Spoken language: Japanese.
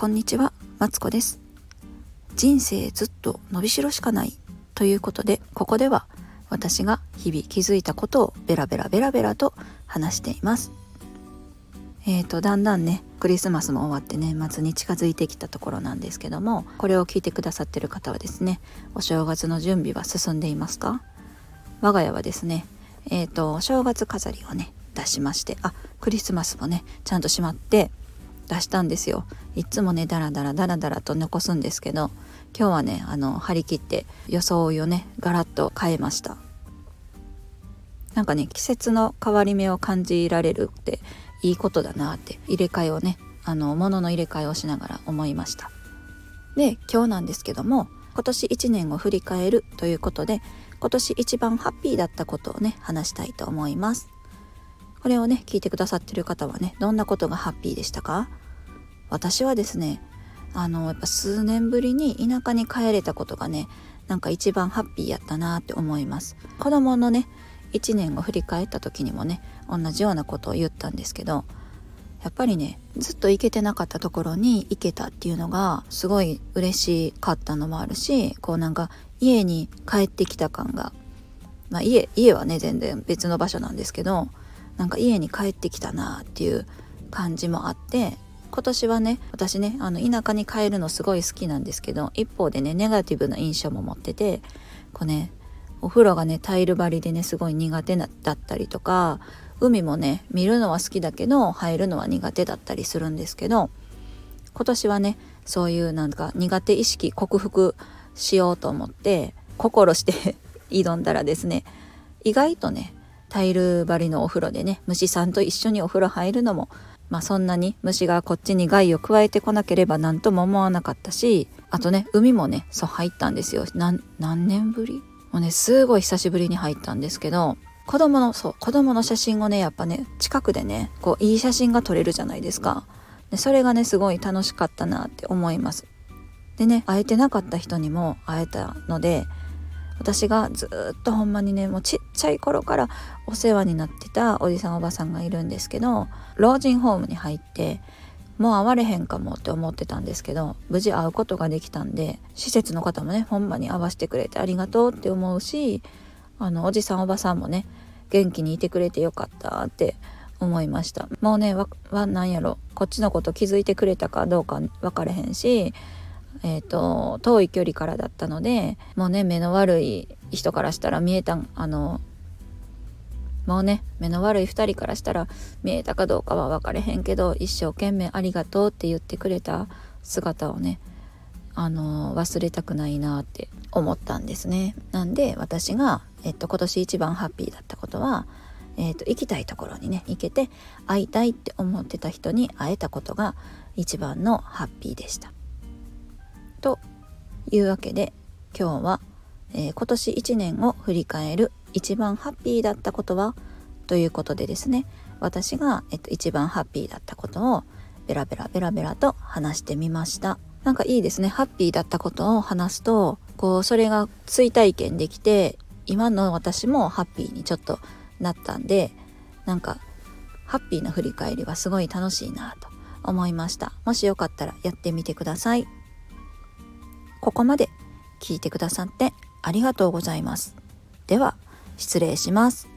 こんにちは、マツコです。人生ずっと伸びしろしかないということで、ここでは私が日々気づいたことをベラベラベラベラと話しています。えーと、だんだんね、クリスマスも終わって年末に近づいてきたところなんですけども、これを聞いてくださってる方はですね、お正月の準備は進んでいますか？我が家はですね、えーと、お正月飾りをね、出しましてあクリスマスもねちゃんとしまって出したんですよ。いつもねダラダラダラダラと残すんですけど今日はねあの張り切って装いをねガラッと変えました。なんかね季節の変わり目を感じられるっていいことだなって入れ替えをねあの物の入れ替えをしながら思いました。で今日なんですけども今年1年を振り返るということで今年一番ハッピーだったことをね話したいと思います。これをね聞いてくださってる方はねどんなことがハッピーでしたか？私はですねあのやっぱ数年ぶりに田舎に帰れたことがねなんか一番ハッピーやったなって思います。子供のね1年を振り返った時にもね同じようなことを言ったんですけどやっぱりねずっと行けてなかったところに行けたっていうのがすごい嬉しかったのもあるしこうなんか家に帰ってきた感がまあ家家はね全然別の場所なんですけどなんか家に帰ってきたなっていう感じもあって今年はね私ねあの田舎に帰るのすごい好きなんですけど一方でねネガティブな印象も持っててこうねお風呂がねタイル張りでねすごい苦手だったりとか海もね見るのは好きだけど入るのは苦手だったりするんですけど今年はねそういうなんか苦手意識克服しようと思って心して 挑んだらですね意外とねタイル張りのお風呂でね虫さんと一緒にお風呂入るのもまあそんなに虫がこっちに害を加えてこなければ何とも思わなかったしあとね海もねそう入ったんですよ。何年ぶり？もうねすごい久しぶりに入ったんですけど子供のそう子供の写真をねやっぱね近くでねこういい写真が撮れるじゃないですか。でそれがねすごい楽しかったなって思います。でね会えてなかった人にも会えたので私がずっとほんまにねもうちっちゃい頃からお世話になってたおじさんおばさんがいるんですけど老人ホームに入ってもう会われへんかもって思ってたんですけど無事会うことができたんで施設の方もねほんまに会わせてくれてありがとうって思うしあのおじさんおばさんもね元気にいてくれてよかったって思いました。もうねわなんやろこっちのこと気づいてくれたかどうか分かれへんしえーと、遠い距離からだったのでもうね目の悪い人からしたら見えたあのもうね目の悪い2人からしたら見えたかどうかは分かれへんけど一生懸命ありがとうって言ってくれた姿をねあの忘れたくないなって思ったんですね。なんで私が、えっと、今年一番ハッピーだったことは、えっと、行きたいところにね行けて会いたいって思ってた人に会えたことが一番のハッピーでした。というわけで今日は、えー、今年1年を振り返る一番ハッピーだったことはということでですね。私が、えっと、一番ハッピーだったことをベラベラベラベラと話してみました。なんかいいですね。ハッピーだったことを話すとこうそれが追体験できて今の私もハッピーにちょっとなったんでなんかハッピーな振り返りはすごい楽しいなと思いました。もしよかったらやってみてください。ここまで聞いてくださってありがとうございます。では、失礼します。